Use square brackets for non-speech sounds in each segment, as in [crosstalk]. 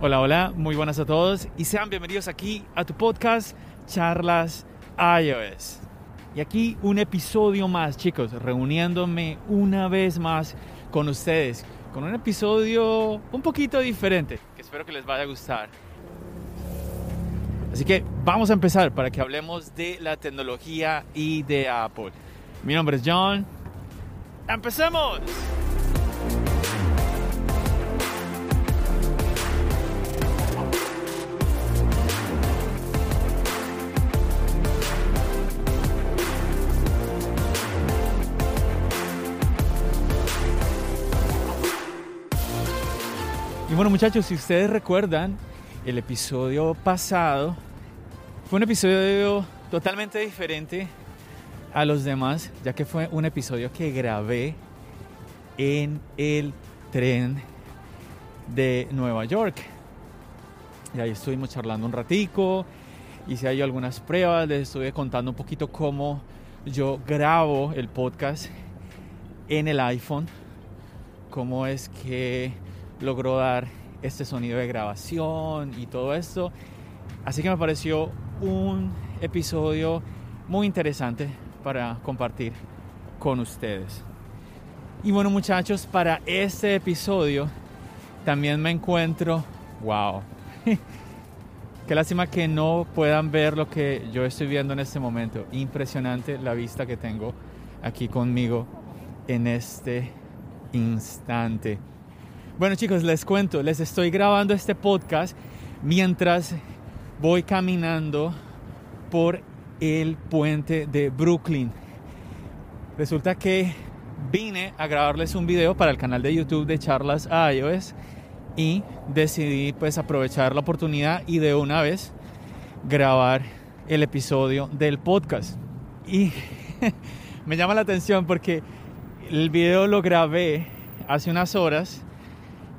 Hola, hola, muy buenas a todos y sean bienvenidos aquí a tu podcast Charlas iOS. Y aquí un episodio más, chicos, reuniéndome una vez más con ustedes, con un episodio un poquito diferente, que espero que les vaya a gustar. Así que vamos a empezar para que hablemos de la tecnología y de Apple. Mi nombre es John. ¡Empecemos! Bueno muchachos, si ustedes recuerdan, el episodio pasado fue un episodio totalmente diferente a los demás, ya que fue un episodio que grabé en el tren de Nueva York. Y ahí estuvimos charlando un ratico, hice ahí algunas pruebas, les estuve contando un poquito cómo yo grabo el podcast en el iPhone, cómo es que logró dar este sonido de grabación y todo esto. Así que me pareció un episodio muy interesante para compartir con ustedes. Y bueno muchachos, para este episodio también me encuentro, wow, [laughs] qué lástima que no puedan ver lo que yo estoy viendo en este momento. Impresionante la vista que tengo aquí conmigo en este instante. Bueno chicos, les cuento, les estoy grabando este podcast mientras voy caminando por el puente de Brooklyn. Resulta que vine a grabarles un video para el canal de YouTube de Charlas iOS y decidí pues aprovechar la oportunidad y de una vez grabar el episodio del podcast. Y [laughs] me llama la atención porque el video lo grabé hace unas horas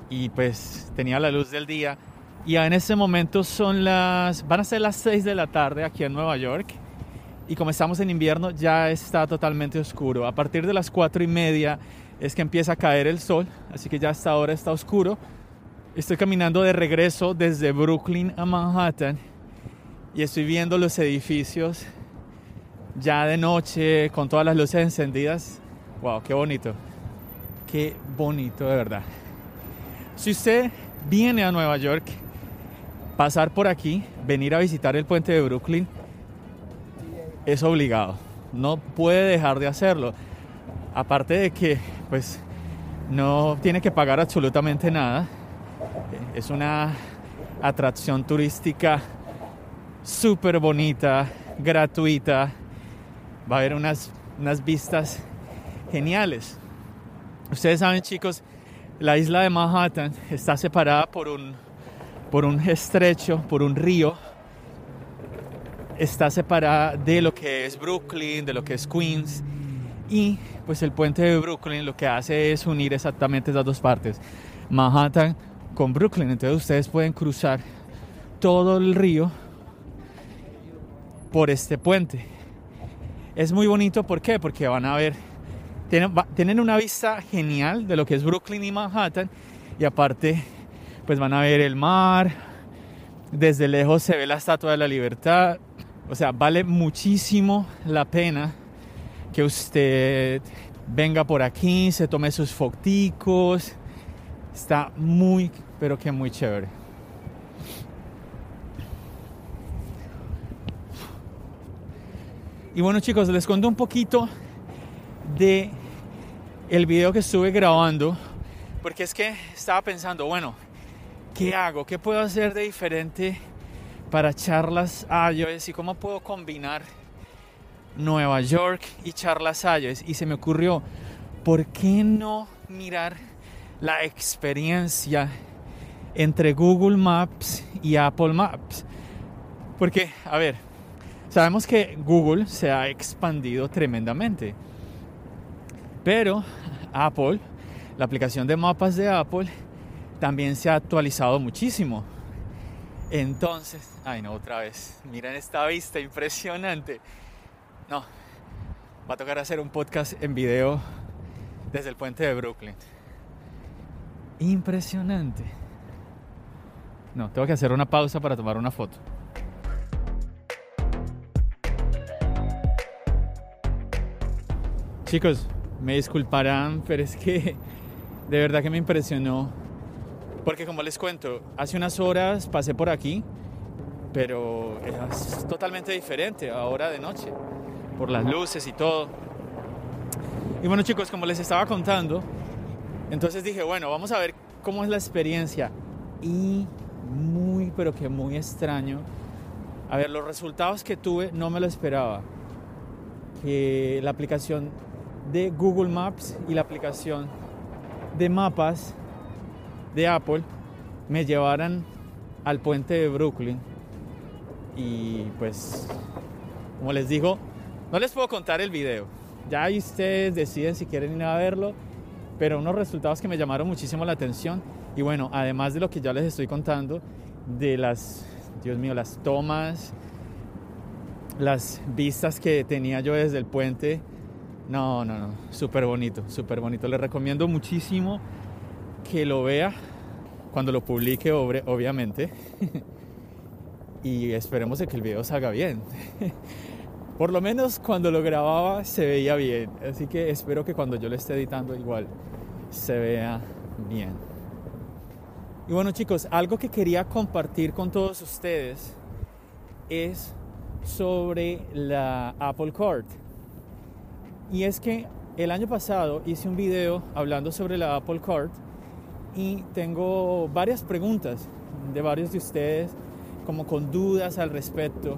y pues tenía la luz del día. Y en este momento son las, van a ser las 6 de la tarde aquí en Nueva York. Y como estamos en invierno ya está totalmente oscuro. A partir de las 4 y media es que empieza a caer el sol. Así que ya hasta ahora está oscuro. Estoy caminando de regreso desde Brooklyn a Manhattan. Y estoy viendo los edificios ya de noche con todas las luces encendidas. Wow, qué bonito. Qué bonito de verdad. Si usted viene a Nueva York, pasar por aquí, venir a visitar el puente de Brooklyn, es obligado. No puede dejar de hacerlo. Aparte de que, pues, no tiene que pagar absolutamente nada. Es una atracción turística súper bonita, gratuita. Va a haber unas, unas vistas geniales. Ustedes saben, chicos, la isla de Manhattan está separada por un, por un estrecho, por un río. Está separada de lo que es Brooklyn, de lo que es Queens. Y pues el puente de Brooklyn lo que hace es unir exactamente esas dos partes. Manhattan con Brooklyn. Entonces ustedes pueden cruzar todo el río por este puente. Es muy bonito, ¿por qué? Porque van a ver tienen, una vista genial de lo que es Brooklyn y Manhattan y aparte pues van a ver el mar, desde lejos se ve la Estatua de la Libertad, o sea, vale muchísimo la pena que usted venga por aquí, se tome sus foticos, está muy, pero que muy chévere. Y bueno chicos, les cuento un poquito de el video que estuve grabando, porque es que estaba pensando, bueno, ¿qué hago? ¿Qué puedo hacer de diferente para charlas iOS y cómo puedo combinar Nueva York y Charlas Salles y se me ocurrió, ¿por qué no mirar la experiencia entre Google Maps y Apple Maps? Porque, a ver, sabemos que Google se ha expandido tremendamente, pero Apple, la aplicación de mapas de Apple, también se ha actualizado muchísimo. Entonces, ay no, otra vez, miren esta vista impresionante. No, va a tocar hacer un podcast en video desde el puente de Brooklyn. Impresionante. No, tengo que hacer una pausa para tomar una foto. Chicos, me disculparán, [laughs] pero es que de verdad que me impresionó porque como les cuento, hace unas horas pasé por aquí, pero es totalmente diferente ahora de noche, por las luces y todo. Y bueno chicos, como les estaba contando, entonces dije, bueno, vamos a ver cómo es la experiencia. Y muy, pero que muy extraño. A ver, los resultados que tuve no me lo esperaba. Que la aplicación de Google Maps y la aplicación de mapas de Apple me llevaran al puente de Brooklyn. Y pues, como les digo, no les puedo contar el video. Ya ustedes deciden si quieren ir a verlo, pero unos resultados que me llamaron muchísimo la atención. Y bueno, además de lo que ya les estoy contando, de las, Dios mío, las tomas, las vistas que tenía yo desde el puente. No, no, no, súper bonito, súper bonito. Les recomiendo muchísimo que lo vea cuando lo publique, obviamente. [laughs] y esperemos que el video salga bien. [laughs] Por lo menos cuando lo grababa se veía bien. Así que espero que cuando yo lo esté editando igual se vea bien. Y bueno chicos, algo que quería compartir con todos ustedes es sobre la Apple Card. Y es que el año pasado hice un video hablando sobre la Apple Card y tengo varias preguntas de varios de ustedes como con dudas al respecto.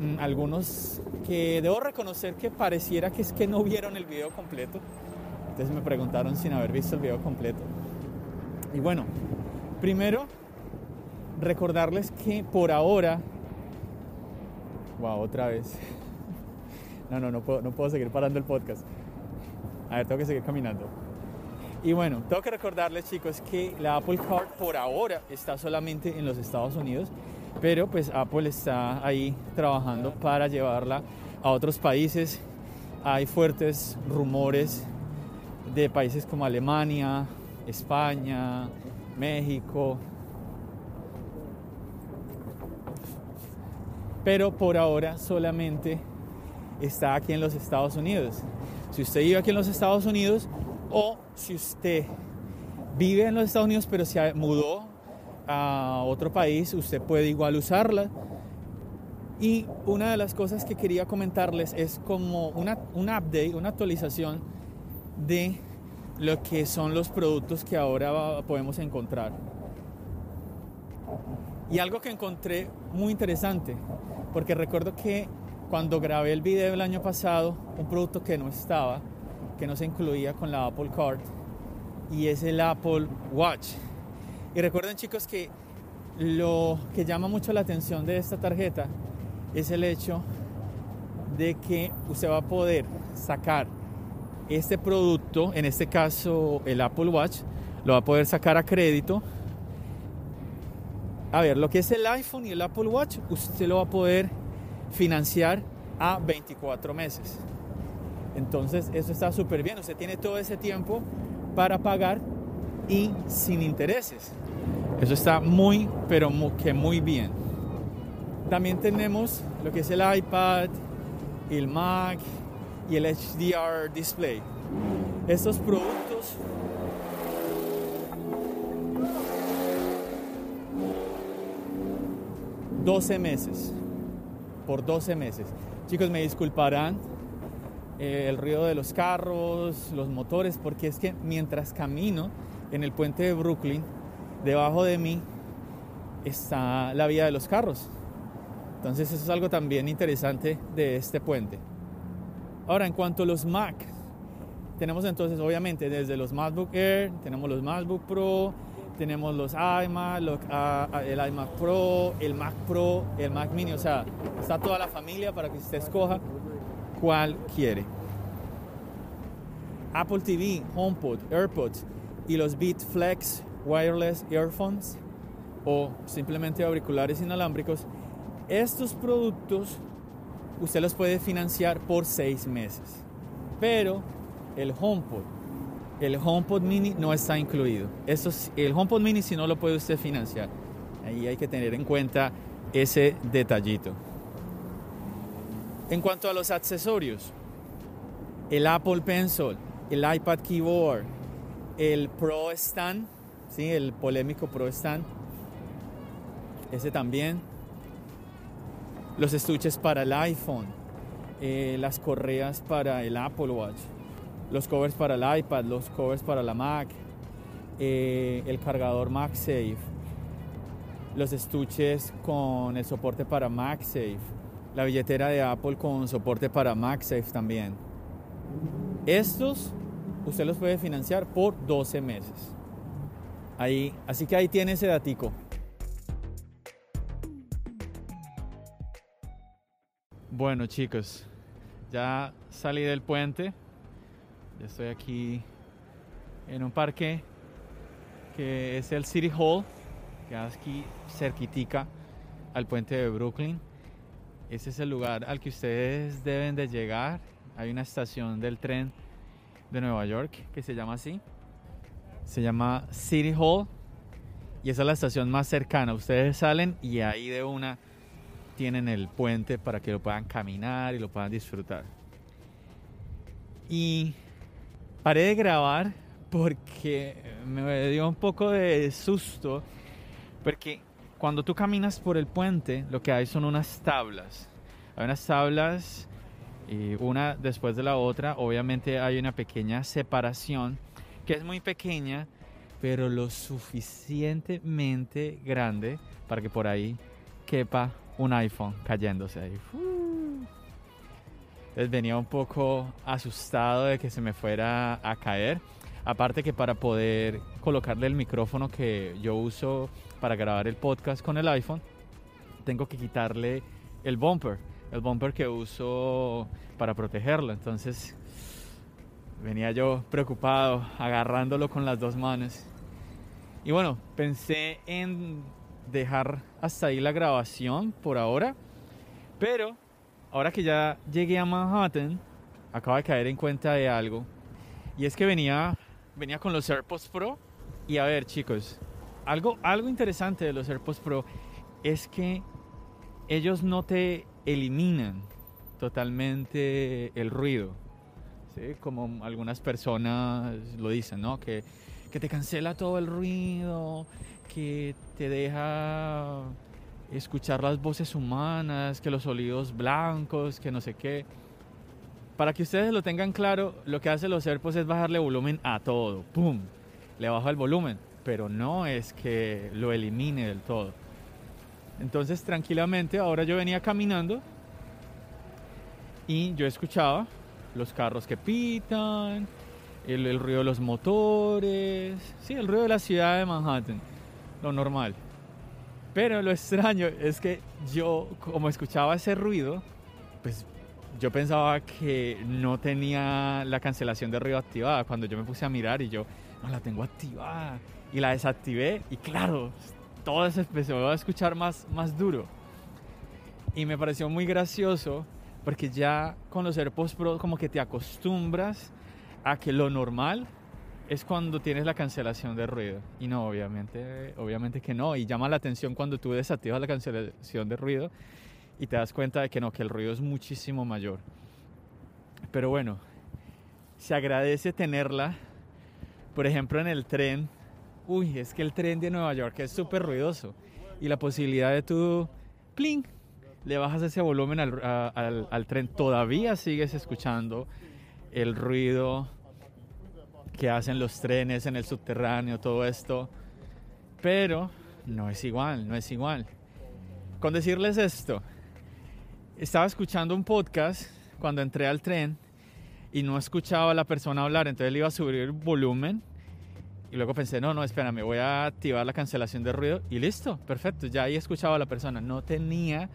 Mm, algunos que debo reconocer que pareciera que es que no vieron el video completo. Entonces me preguntaron sin haber visto el video completo. Y bueno, primero recordarles que por ahora... Wow, otra vez. No, no, no puedo, no puedo seguir parando el podcast. A ver, tengo que seguir caminando. Y bueno, tengo que recordarles chicos que la Apple Card por ahora está solamente en los Estados Unidos, pero pues Apple está ahí trabajando para llevarla a otros países. Hay fuertes rumores de países como Alemania, España, México. Pero por ahora solamente está aquí en los Estados Unidos. Si usted vive aquí en los Estados Unidos, o si usted vive en los Estados Unidos pero se mudó a otro país, usted puede igual usarla. Y una de las cosas que quería comentarles es como una, un update, una actualización de lo que son los productos que ahora podemos encontrar. Y algo que encontré muy interesante, porque recuerdo que cuando grabé el video el año pasado, un producto que no estaba, que no se incluía con la Apple Card y es el Apple Watch. Y recuerden chicos que lo que llama mucho la atención de esta tarjeta es el hecho de que usted va a poder sacar este producto, en este caso el Apple Watch, lo va a poder sacar a crédito. A ver, lo que es el iPhone y el Apple Watch, usted lo va a poder financiar a 24 meses. Entonces eso está súper bien, usted tiene todo ese tiempo para pagar y sin intereses. Eso está muy, pero que muy bien. También tenemos lo que es el iPad, el Mac y el HDR Display. Estos productos ...12 meses... ...por 12 meses... ...chicos me disculparán eh, el ruido de los carros, los motores, porque es que mientras camino en el puente de Brooklyn, debajo de mí está la vía de los carros. Entonces eso es algo también interesante de este puente. Ahora, en cuanto a los Mac, tenemos entonces obviamente desde los MacBook Air, tenemos los MacBook Pro, tenemos los iMac, ah, ah, el iMac Pro, el Mac Pro, el Mac Mini, o sea, está toda la familia para que usted escoja cuál quiere. Apple TV, HomePod, AirPods y los Beat Flex Wireless Earphones o simplemente auriculares inalámbricos, estos productos usted los puede financiar por seis meses. Pero el HomePod, el HomePod Mini no está incluido. Eso, el HomePod Mini si no lo puede usted financiar. Ahí hay que tener en cuenta ese detallito. En cuanto a los accesorios, el Apple Pencil, el iPad Keyboard, el Pro Stand, ¿sí? el polémico Pro Stand, ese también. Los estuches para el iPhone, eh, las correas para el Apple Watch, los covers para el iPad, los covers para la Mac, eh, el cargador MagSafe, los estuches con el soporte para MagSafe, la billetera de Apple con soporte para MagSafe también. Estos usted los puede financiar por 12 meses. Ahí, así que ahí tiene ese datico. Bueno chicos, ya salí del puente, ya estoy aquí en un parque que es el City Hall, que aquí cerquitica al puente de Brooklyn. Ese es el lugar al que ustedes deben de llegar. Hay una estación del tren de Nueva York que se llama así. Se llama City Hall y esa es la estación más cercana. Ustedes salen y ahí de una tienen el puente para que lo puedan caminar y lo puedan disfrutar. Y paré de grabar porque me dio un poco de susto, porque cuando tú caminas por el puente, lo que hay son unas tablas. Hay unas tablas, y una después de la otra. Obviamente hay una pequeña separación, que es muy pequeña, pero lo suficientemente grande para que por ahí quepa un iPhone cayéndose ahí. Entonces venía un poco asustado de que se me fuera a caer. Aparte que para poder colocarle el micrófono que yo uso para grabar el podcast con el iPhone, tengo que quitarle el bumper, el bumper que uso para protegerlo. Entonces venía yo preocupado, agarrándolo con las dos manos. Y bueno, pensé en dejar hasta ahí la grabación por ahora. Pero ahora que ya llegué a Manhattan, acabo de caer en cuenta de algo. Y es que venía, venía con los AirPods Pro. Y a ver, chicos, algo, algo interesante de los AirPods Pro es que ellos no te eliminan totalmente el ruido. ¿sí? Como algunas personas lo dicen, ¿no? Que, que te cancela todo el ruido, que te deja escuchar las voces humanas, que los sonidos blancos, que no sé qué. Para que ustedes lo tengan claro, lo que hace los AirPods es bajarle volumen a todo. ¡Pum! Le bajo el volumen, pero no es que lo elimine del todo. Entonces, tranquilamente, ahora yo venía caminando y yo escuchaba los carros que pitan, el, el ruido de los motores, sí, el ruido de la ciudad de Manhattan lo normal. Pero lo extraño es que yo, como escuchaba ese ruido, pues yo pensaba que no tenía la cancelación de ruido activada. Cuando yo me puse a mirar y yo, no la tengo activada. Y la desactivé y claro, todo se empezó a escuchar más, más duro. Y me pareció muy gracioso porque ya con los AirPods Pro como que te acostumbras a que lo normal es cuando tienes la cancelación de ruido. Y no, obviamente, obviamente que no. Y llama la atención cuando tú desactivas la cancelación de ruido y te das cuenta de que no, que el ruido es muchísimo mayor. Pero bueno, se agradece tenerla. Por ejemplo, en el tren. Uy, es que el tren de Nueva York es súper ruidoso. Y la posibilidad de tú, pling, le bajas ese volumen al, al, al tren, todavía sigues escuchando el ruido que hacen los trenes en el subterráneo, todo esto. Pero no es igual, no es igual. Con decirles esto, estaba escuchando un podcast cuando entré al tren y no escuchaba a la persona hablar, entonces le iba a subir el volumen y luego pensé, no, no, espérame, voy a activar la cancelación de ruido y listo, perfecto, ya ahí escuchaba a la persona, no tenía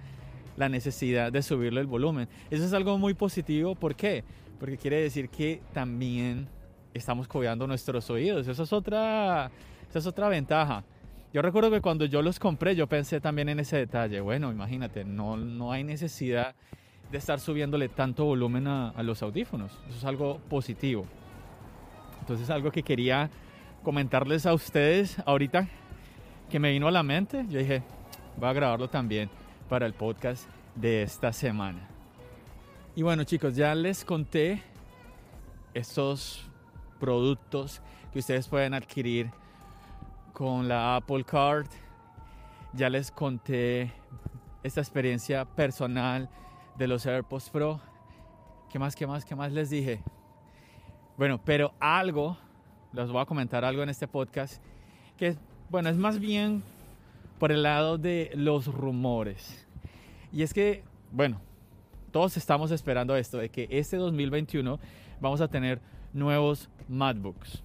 la necesidad de subirle el volumen. Eso es algo muy positivo, ¿por qué? Porque quiere decir que también estamos cuidando nuestros oídos, eso es otra, esa es otra ventaja. Yo recuerdo que cuando yo los compré, yo pensé también en ese detalle. Bueno, imagínate, no, no hay necesidad de estar subiéndole tanto volumen a, a los audífonos. Eso es algo positivo. Entonces, algo que quería comentarles a ustedes ahorita que me vino a la mente. Yo dije, voy a grabarlo también para el podcast de esta semana. Y bueno, chicos, ya les conté estos productos que ustedes pueden adquirir con la Apple Card. Ya les conté esta experiencia personal de los AirPods Pro. ¿Qué más, qué más, qué más les dije? Bueno, pero algo, les voy a comentar algo en este podcast, que bueno, es más bien por el lado de los rumores. Y es que, bueno, todos estamos esperando esto, de que este 2021 vamos a tener nuevos MacBooks.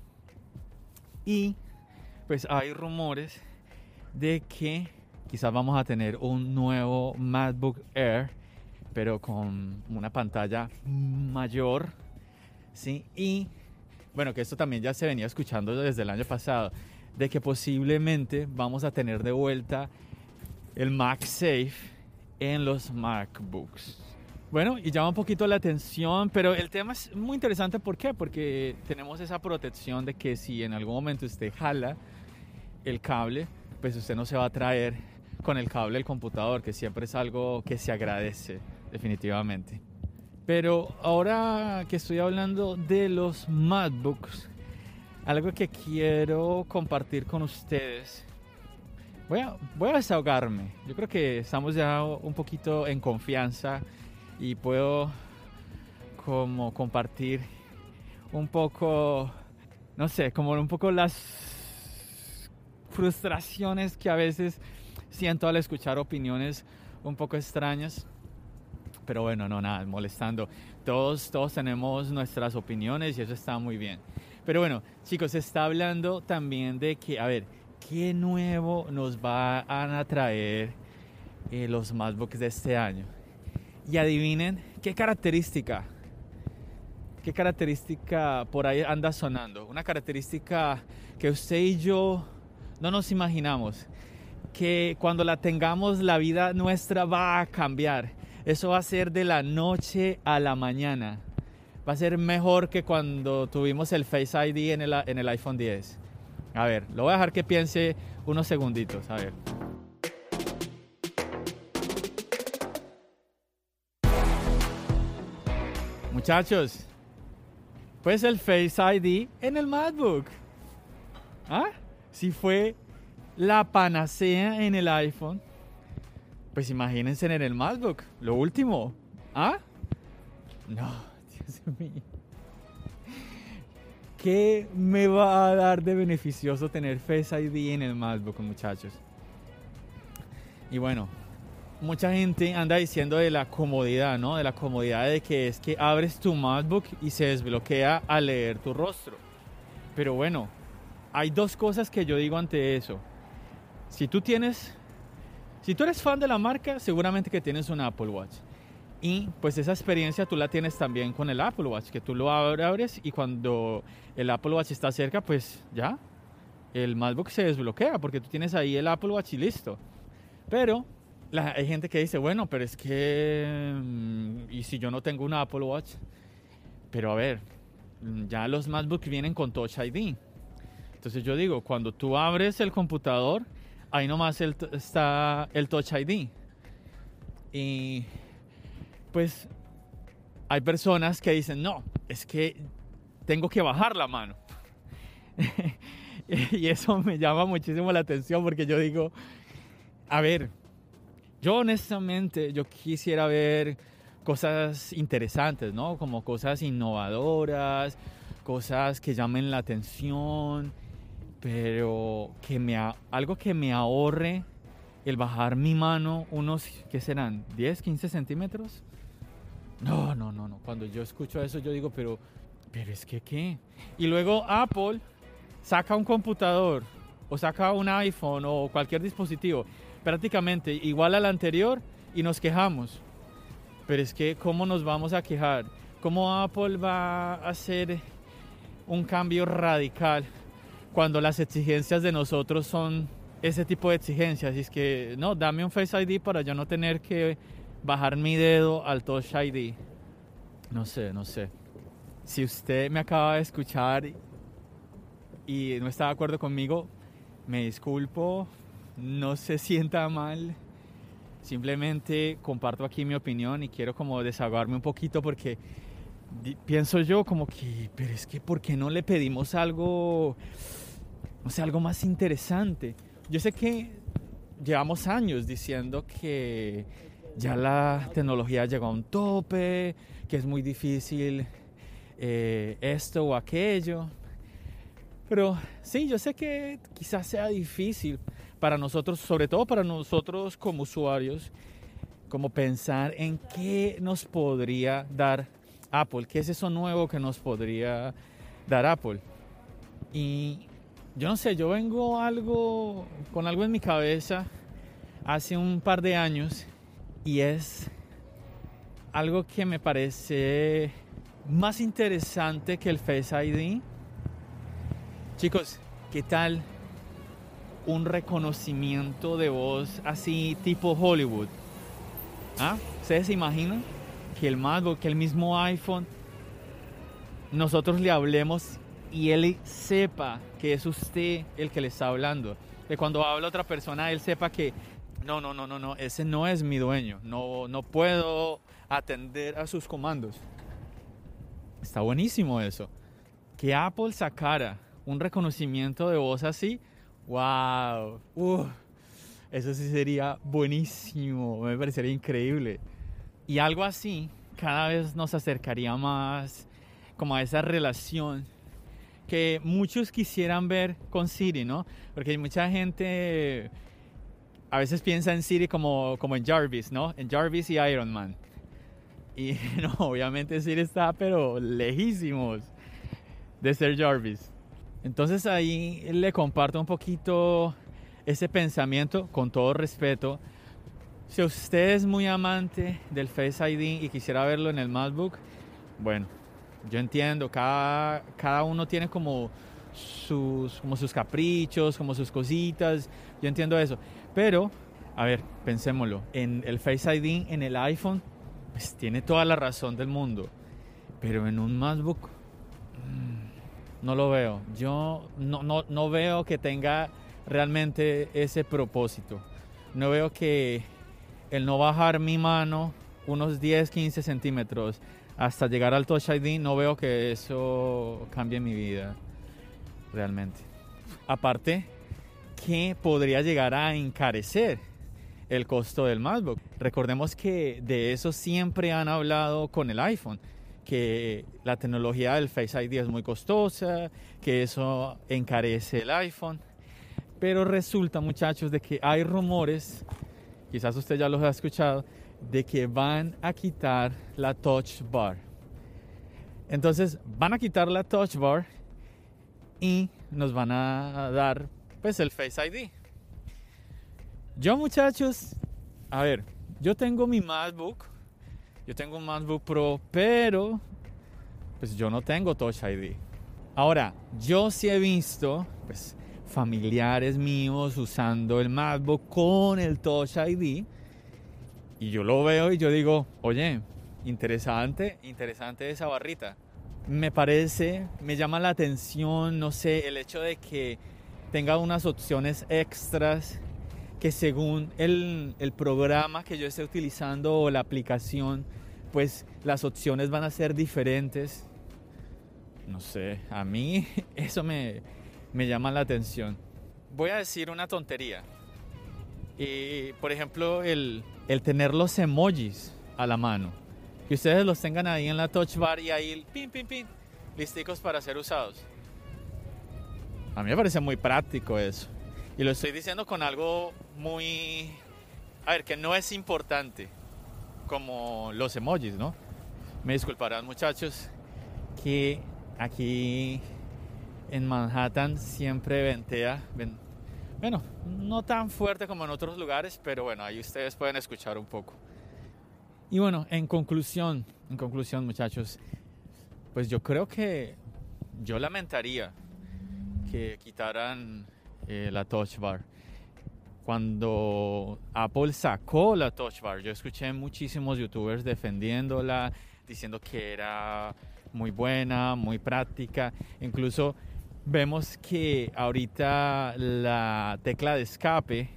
Y pues hay rumores de que quizás vamos a tener un nuevo MacBook Air, pero con una pantalla mayor, ¿sí? Y bueno, que esto también ya se venía escuchando desde el año pasado, de que posiblemente vamos a tener de vuelta el MagSafe en los MacBooks. Bueno, y llama un poquito la atención, pero el tema es muy interesante. ¿Por qué? Porque tenemos esa protección de que si en algún momento usted jala el cable, pues usted no se va a traer con el cable del computador, que siempre es algo que se agradece, definitivamente. Pero ahora que estoy hablando de los MacBooks, algo que quiero compartir con ustedes. Voy a, voy a desahogarme. Yo creo que estamos ya un poquito en confianza y puedo como compartir un poco, no sé, como un poco las frustraciones que a veces siento al escuchar opiniones un poco extrañas. Pero bueno, no, nada, molestando. Todos, todos tenemos nuestras opiniones y eso está muy bien. Pero bueno, chicos, se está hablando también de que, a ver, ¿qué nuevo nos van a traer eh, los MacBooks de este año? Y adivinen, ¿qué característica? ¿Qué característica por ahí anda sonando? Una característica que usted y yo no nos imaginamos que cuando la tengamos la vida nuestra va a cambiar. Eso va a ser de la noche a la mañana. Va a ser mejor que cuando tuvimos el Face ID en el, en el iPhone 10. A ver, lo voy a dejar que piense unos segunditos. A ver. Muchachos, pues el Face ID en el MacBook. ¿Ah? si fue la panacea en el iPhone, pues imagínense en el MacBook, lo último. ¿Ah? No, [laughs] Dios mío. ¿Qué me va a dar de beneficioso tener Face ID en el MacBook, muchachos? Y bueno, mucha gente anda diciendo de la comodidad, ¿no? De la comodidad de que es que abres tu MacBook y se desbloquea al leer tu rostro. Pero bueno, hay dos cosas que yo digo ante eso. Si tú tienes, si tú eres fan de la marca, seguramente que tienes un Apple Watch. Y pues esa experiencia tú la tienes también con el Apple Watch, que tú lo abres y cuando el Apple Watch está cerca, pues ya, el MacBook se desbloquea porque tú tienes ahí el Apple Watch y listo. Pero hay gente que dice, bueno, pero es que, mm, ¿y si yo no tengo un Apple Watch? Pero a ver, ya los MacBooks vienen con Touch ID. Entonces yo digo, cuando tú abres el computador, ahí nomás está el Touch ID. Y pues hay personas que dicen, no, es que tengo que bajar la mano. [laughs] y eso me llama muchísimo la atención porque yo digo, a ver, yo honestamente, yo quisiera ver cosas interesantes, ¿no? Como cosas innovadoras, cosas que llamen la atención pero que me algo que me ahorre el bajar mi mano unos, ¿qué serán? ¿10, 15 centímetros? No, no, no, no. Cuando yo escucho eso yo digo, pero, pero es que qué. Y luego Apple saca un computador o saca un iPhone o cualquier dispositivo prácticamente igual al anterior y nos quejamos. Pero es que, ¿cómo nos vamos a quejar? ¿Cómo Apple va a hacer un cambio radical cuando las exigencias de nosotros son ese tipo de exigencias? Y es que, no, dame un Face ID para yo no tener que bajar mi dedo al Touch ID. No sé, no sé. Si usted me acaba de escuchar y no está de acuerdo conmigo, me disculpo, no se sienta mal. Simplemente comparto aquí mi opinión y quiero como desahogarme un poquito porque pienso yo como que, pero es que ¿por qué no le pedimos algo, no sé, algo más interesante? Yo sé que llevamos años diciendo que ya la tecnología llegó a un tope, que es muy difícil eh, esto o aquello. Pero sí, yo sé que quizás sea difícil para nosotros, sobre todo para nosotros como usuarios, como pensar en qué nos podría dar Apple, qué es eso nuevo que nos podría dar Apple. Y yo no sé, yo vengo algo con algo en mi cabeza hace un par de años y es algo que me parece más interesante que el Face ID. Chicos, ¿qué tal un reconocimiento de voz así tipo Hollywood? ¿Ah? ¿Ustedes se imaginan que el MacBook, que el mismo iPhone, nosotros le hablemos y él sepa que es usted el que le está hablando? Que cuando habla otra persona, él sepa que no, no, no, no, no, ese no es mi dueño, no, no puedo atender a sus comandos. Está buenísimo eso. Que Apple sacara un reconocimiento de voz así, wow, eso sí sería buenísimo, me parecería increíble. Y algo así cada vez nos acercaría más como a esa relación que muchos quisieran ver con Siri, ¿no? Porque mucha gente a veces piensa en Siri como, como en Jarvis, ¿no? En Jarvis y Iron Man. Y [laughs] no, obviamente Siri está, pero lejísimos de ser Jarvis. Entonces ahí le comparto un poquito ese pensamiento con todo respeto. Si usted es muy amante del Face ID y quisiera verlo en el MacBook, bueno, yo entiendo, cada, cada uno tiene como sus, como sus caprichos, como sus cositas, yo entiendo eso. Pero, a ver, pensémoslo, en el Face ID, en el iPhone, pues tiene toda la razón del mundo. Pero en un MacBook, mm, no lo veo. Yo no, no, no veo que tenga realmente ese propósito. No veo que el no bajar mi mano unos 10, 15 centímetros hasta llegar al Touch ID, no veo que eso cambie mi vida realmente. Aparte, que podría llegar a encarecer el costo del MacBook. Recordemos que de eso siempre han hablado con el iPhone, que la tecnología del Face ID es muy costosa, que eso encarece el iPhone. Pero resulta, muchachos, de que hay rumores, quizás usted ya los ha escuchado, de que van a quitar la Touch Bar. Entonces, van a quitar la Touch Bar y nos van a dar pues el Face ID. Yo muchachos, a ver, yo tengo mi MacBook, yo tengo un MacBook Pro, pero pues yo no tengo Touch ID. Ahora, yo sí he visto pues familiares míos usando el MacBook con el Touch ID y yo lo veo y yo digo, oye, interesante, interesante esa barrita. Me parece, me llama la atención, no sé, el hecho de que tenga unas opciones extras que según el, el, programa que yo esté utilizando o la aplicación, pues las opciones van a ser diferentes. No sé, a mí [laughs] eso me, me llama la atención. Voy a decir una tontería. Y, por ejemplo, el, el tener los emojis a la mano. Que ustedes los tengan ahí en la touch bar y ahí, pin, pin, pin, listicos para ser usados. A mí me parece muy práctico eso. Y lo estoy diciendo con algo muy... A ver, que no es importante, como los emojis, ¿no? Me disculparán muchachos que aquí en Manhattan siempre ventea, bueno, no tan fuerte como en otros lugares, pero bueno, ahí ustedes pueden escuchar un poco. Y bueno, en conclusión, en conclusión muchachos, pues yo creo que yo lamentaría que quitaran eh, la Touch Bar. Cuando Apple sacó la Touch Bar, yo escuché muchísimos youtubers defendiéndola, diciendo que era muy buena, muy práctica. Incluso vemos que ahorita la tecla de escape,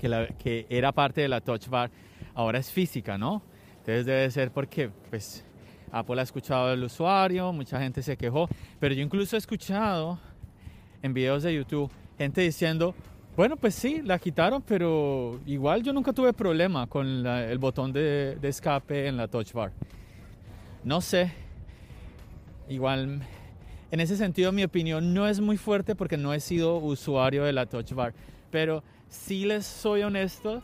que, que era parte de la Touch Bar, ahora es física, ¿no? Entonces debe ser porque pues Apple ha escuchado al usuario, mucha gente se quejó, pero yo incluso he escuchado en videos de YouTube gente diciendo, bueno, pues sí, la quitaron, pero igual yo nunca tuve problema con el botón de, de, escape en la touch bar. No sé, igual en ese sentido mi opinión no es muy fuerte porque no he sido usuario de la touch bar, pero sí les soy honesto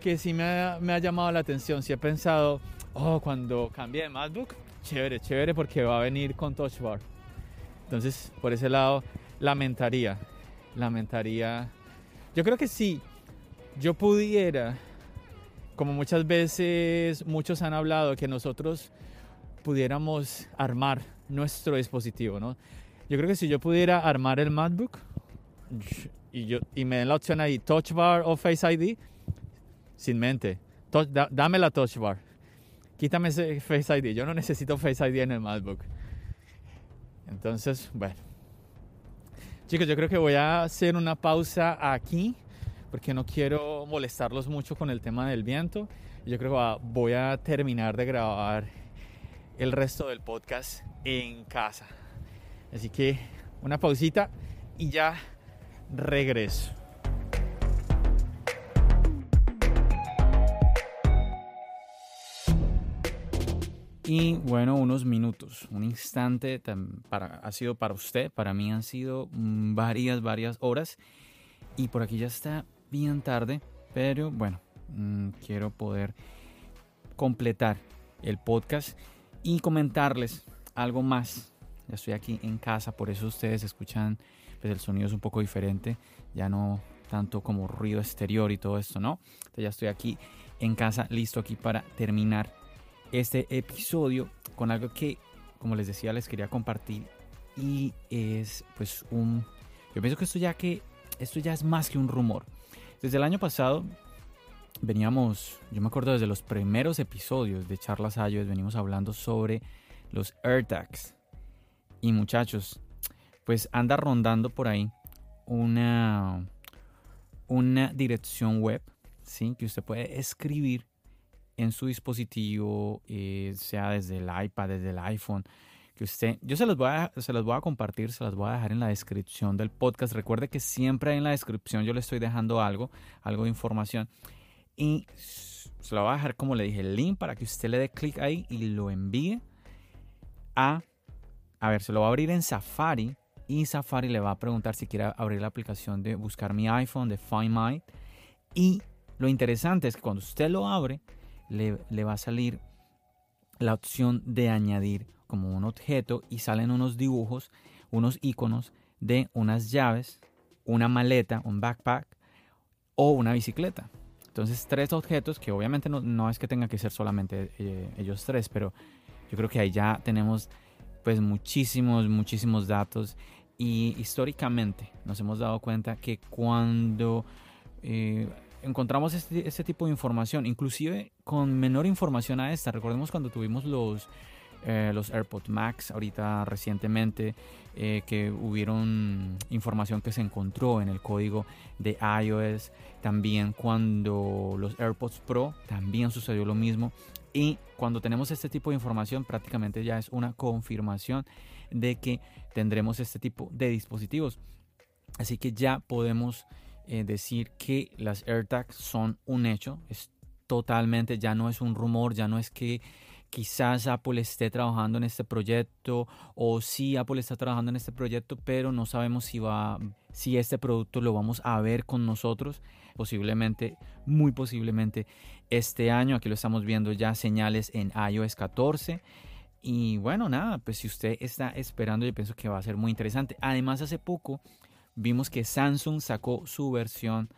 que sí me ha, me ha llamado la atención, sí he pensado, oh, cuando cambie de MacBook, chévere, chévere porque va a venir con touch bar. Entonces, por ese lado, lamentaría, lamentaría. Yo creo que sí, yo pudiera, como muchas veces muchos han hablado, que nosotros pudiéramos armar nuestro dispositivo, ¿no? Yo creo que si yo pudiera armar el MacBook y, yo, y me den la opción ahí, Touch Bar o Face ID, sin mente, dame la Touch Bar, quítame ese Face ID, yo no necesito Face ID en el MacBook. Entonces, bueno. Chicos, yo creo que voy a hacer una pausa aquí porque no quiero molestarlos mucho con el tema del viento. Yo creo que voy a terminar de grabar el resto del podcast en casa. Así que una pausita y ya regreso. Y bueno, unos minutos, un instante ha sido para usted, para mí han sido mm, varias, varias horas. Y por aquí ya está bien tarde, pero bueno, mm, quiero poder completar el podcast y comentarles algo más. Ya estoy aquí en casa, por eso ustedes escuchan, pues el sonido es un poco diferente, ya no tanto como ruido exterior y todo esto, ¿no? Ya estoy aquí en casa, listo aquí para terminar este episodio con algo que, como les decía, les quería compartir y es pues un... Yo pienso que esto ya que esto ya es más que un rumor. Desde el año pasado veníamos, yo me acuerdo desde los primeros episodios de Charlas Ayos, venimos hablando sobre los AirTags. Y muchachos, pues anda rondando por ahí una, una dirección web, ¿sí? Que usted puede escribir en su dispositivo, eh, sea desde el iPad, desde el iPhone, que usted, yo se los, voy a, se los voy a compartir, se las voy a dejar en la descripción del podcast. Recuerde que siempre en la descripción yo le estoy dejando algo, algo de información. Y se lo voy a dejar, como le dije, el link para que usted le dé clic ahí y lo envíe a, a ver, se lo va a abrir en Safari y Safari le va a preguntar si quiere abrir la aplicación de buscar mi iPhone, de Find My. Y lo interesante es que cuando usted lo abre, le, va a salir la opción de añadir como un objeto y salen unos dibujos, unos iconos de unas llaves, una maleta, un backpack o una bicicleta. Entonces tres objetos que obviamente no, es que tenga que ser solamente eh, ellos tres, pero yo creo que ahí ya tenemos pues muchísimos, muchísimos datos y históricamente nos hemos dado cuenta que cuando eh, encontramos este, este, tipo de información, inclusive con menor información a esta. Recordemos cuando tuvimos los, eh, los AirPods Max ahorita recientemente, eh, que hubieron información que se encontró en el código de iOS. También cuando los AirPods Pro también sucedió lo mismo. Y cuando tenemos este tipo de información, prácticamente ya es una confirmación de que tendremos este tipo de dispositivos. Así que ya podemos eh, decir que las AirTags son un hecho, es totalmente, ya no es un rumor, ya no es que, quizás Apple esté trabajando en este proyecto o si Apple está trabajando en este proyecto, pero no sabemos si va si este producto lo vamos a ver con nosotros, posiblemente, muy posiblemente este año. Aquí lo estamos viendo ya señales en iOS 14. Y bueno, nada, pues si usted está esperando, yo pienso que va a ser muy interesante. Además, hace poco vimos que Samsung sacó su versión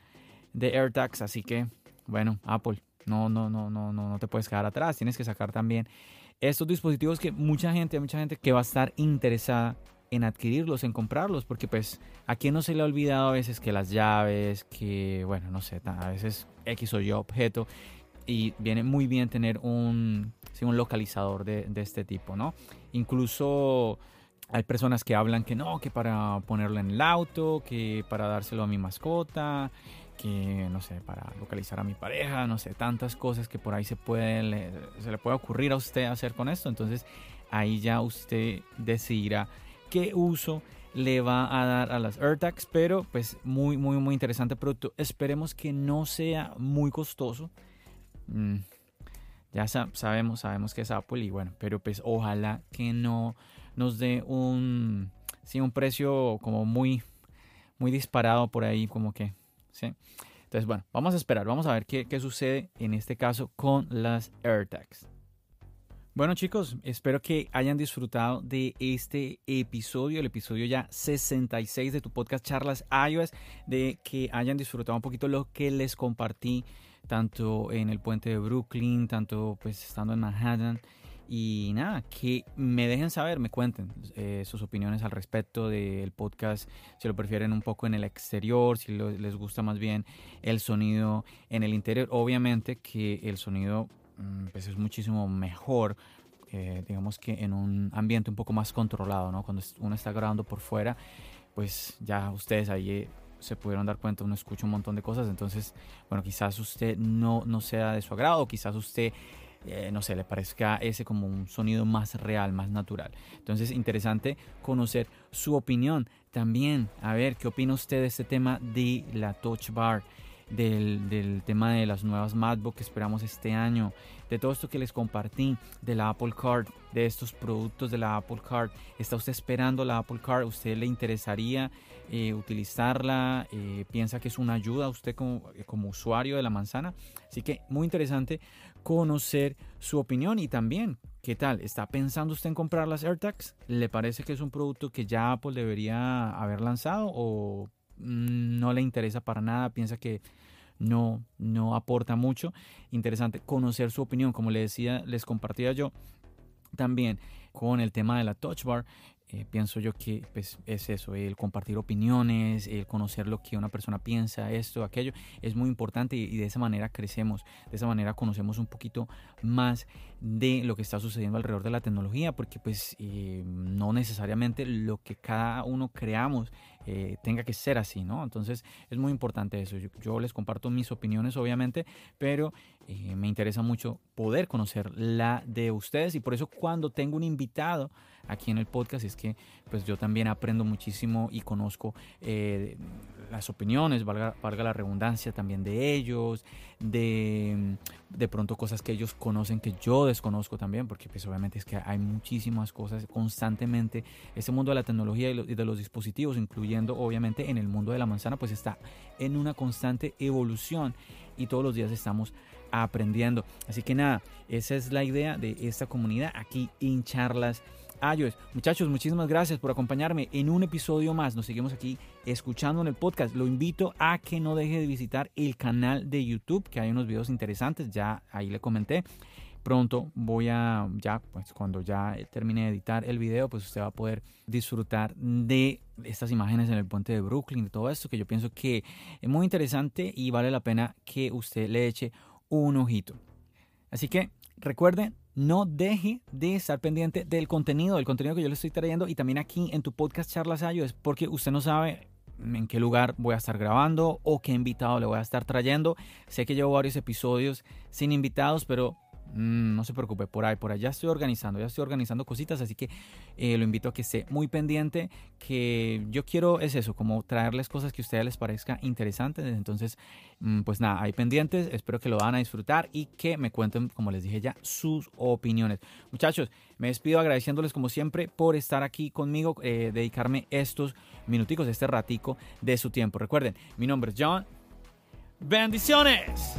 de AirTags, así que bueno, Apple, no, no, no, no, no, no te puedes quedar atrás. Tienes que sacar también estos dispositivos que mucha gente, mucha gente que va a estar interesada en adquirirlos, en comprarlos, porque pues a quién no se le ha olvidado a veces que las llaves, que bueno, no sé, a veces X o Y objeto y viene muy bien tener un, un localizador de, de, este tipo, ¿no? Incluso hay personas que hablan que no, que para ponerlo en el auto, que para dárselo a mi mascota, que no sé, para localizar a mi pareja, no sé, tantas cosas que por ahí se puede, se le puede ocurrir a usted hacer con esto. Entonces ahí ya usted decidirá qué uso le va a dar a las AirTags, pero pues muy, muy, muy interesante producto. Esperemos que no sea muy costoso. Mm, ya sabemos, sabemos que es Apple y bueno, pero pues ojalá que no nos dé un, sí, un precio como muy, muy disparado por ahí, como que entonces, bueno, vamos a esperar, vamos a ver qué, qué sucede en este caso con las AirTags. Bueno chicos, espero que hayan disfrutado de este episodio, el episodio ya 66 de tu podcast Charlas iOS, de que hayan disfrutado un poquito lo que les compartí tanto en el puente de Brooklyn, tanto pues estando en Manhattan y nada, que me dejen saber, me cuenten eh, sus opiniones al respecto del podcast, si lo prefieren un poco en el exterior, si les gusta más bien el sonido en el interior. Obviamente que el sonido mm, pues es muchísimo mejor, eh, digamos que en un ambiente un poco más controlado, ¿no? Cuando uno está grabando por fuera, pues ya ustedes ahí eh, se pudieron dar cuenta, uno escucha un montón de cosas, entonces, bueno, quizás usted no, no sea de su agrado, quizás usted eh, no sé, le parezca ese como un sonido más real, más natural. Entonces, interesante conocer su opinión. También, a ver, ¿qué opina usted de este tema de la Touch Bar? del, tema de las nuevas MacBook que esperamos este año, de todo esto que les compartí, de la Apple Card, de estos productos de la Apple Card. ¿Está usted esperando la Apple Card? ¿Usted le interesaría eh, utilizarla? Eh, ¿Piensa que es una ayuda a usted como, como usuario de la manzana? Así que muy interesante conocer su opinión y también ¿Qué tal? ¿Está pensando usted en comprar las AirTags? ¿Le parece que es un producto que ya Apple debería haber lanzado o Mm, no le interesa para nada, piensa que no, no aporta mucho. Interesante conocer su opinión, como le decía, les compartía yo también con el tema de la touch bar. Eh, pienso yo que pues, es eso, el compartir opiniones, el conocer lo que una persona piensa, esto, aquello, es muy importante y, de esa manera crecemos, de esa manera conocemos un poquito más de lo que está sucediendo alrededor de la tecnología, porque pues eh, no necesariamente lo que cada uno creamos eh, tenga que ser así, ¿no? Entonces es muy importante eso. Yo, les comparto mis opiniones, obviamente, pero eh, me interesa mucho poder conocer la de ustedes y por eso cuando tengo un invitado aquí en el podcast es que pues yo también aprendo muchísimo y conozco eh, las opiniones, valga, valga, la redundancia también de ellos, de, de pronto cosas que ellos conocen que yo desconozco también, porque pues obviamente es que hay muchísimas cosas constantemente. Este mundo de la tecnología y de los dispositivos, incluyendo obviamente en el mundo de la manzana, pues está en una constante evolución y todos los días estamos aprendiendo. Así que nada, esa es la idea de esta comunidad aquí en Charlas iOS. Muchachos, muchísimas gracias por acompañarme en un episodio más. Nos seguimos aquí escuchando en el podcast. Lo invito a que no deje de visitar el canal de YouTube, que hay unos videos interesantes, ya ahí le comenté pronto voy a, ya, pues cuando ya termine de editar el video, pues usted va a poder disfrutar de estas imágenes en el puente de Brooklyn, de todo esto que yo pienso que es muy interesante y vale la pena que usted le eche un ojito. Así que recuerde, no deje de estar pendiente del contenido, del contenido que yo le estoy trayendo y también aquí en tu podcast Charlas Ayo, es porque usted no sabe en qué lugar voy a estar grabando o qué invitado le voy a estar trayendo. Sé que llevo varios episodios sin invitados, pero Mm, no se preocupe, por ahí, por allá estoy organizando, ya estoy organizando cositas, así que eh, lo invito a que esté muy pendiente, que yo quiero, es eso, como traerles cosas que a ustedes les parezca interesantes, entonces, mm, pues nada, hay pendientes, espero que lo van a disfrutar y que me cuenten, como les dije ya, sus opiniones. Muchachos, me despido agradeciéndoles como siempre por estar aquí conmigo, eh, dedicarme estos minuticos, este ratico de su tiempo. Recuerden, mi nombre es John. Bendiciones.